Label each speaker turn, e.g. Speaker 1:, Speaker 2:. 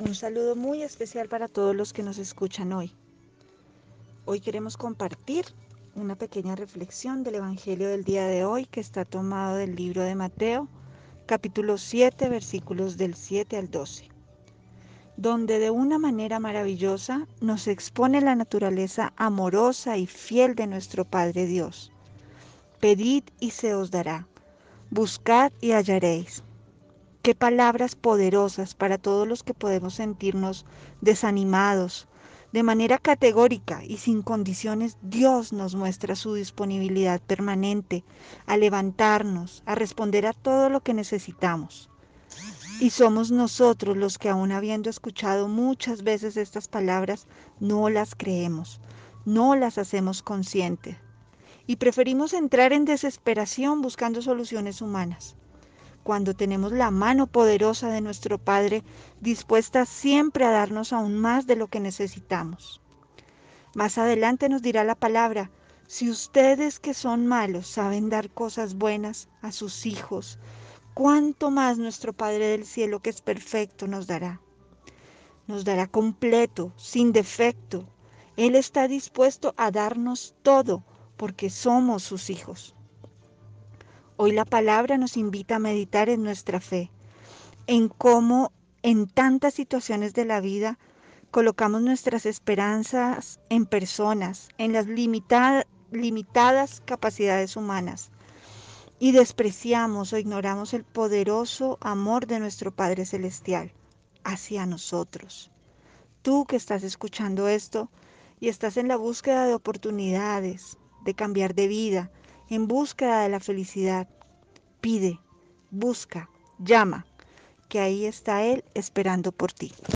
Speaker 1: Un saludo muy especial para todos los que nos escuchan hoy. Hoy queremos compartir una pequeña reflexión del Evangelio del día de hoy que está tomado del libro de Mateo, capítulo 7, versículos del 7 al 12, donde de una manera maravillosa nos expone la naturaleza amorosa y fiel de nuestro Padre Dios. Pedid y se os dará, buscad y hallaréis Qué palabras poderosas para todos los que podemos sentirnos desanimados. De manera categórica y sin condiciones, Dios nos muestra su disponibilidad permanente a levantarnos, a responder a todo lo que necesitamos. Y somos nosotros los que aún habiendo escuchado muchas veces estas palabras, no las creemos, no las hacemos conscientes. Y preferimos entrar en desesperación buscando soluciones humanas cuando tenemos la mano poderosa de nuestro Padre dispuesta siempre a darnos aún más de lo que necesitamos. Más adelante nos dirá la palabra, si ustedes que son malos saben dar cosas buenas a sus hijos, ¿cuánto más nuestro Padre del Cielo que es perfecto nos dará? Nos dará completo, sin defecto. Él está dispuesto a darnos todo porque somos sus hijos. Hoy la palabra nos invita a meditar en nuestra fe, en cómo en tantas situaciones de la vida colocamos nuestras esperanzas en personas, en las limitadas capacidades humanas y despreciamos o ignoramos el poderoso amor de nuestro Padre Celestial hacia nosotros. Tú que estás escuchando esto y estás en la búsqueda de oportunidades, de cambiar de vida, en búsqueda de la felicidad. Pide, busca, llama, que ahí está Él esperando por ti.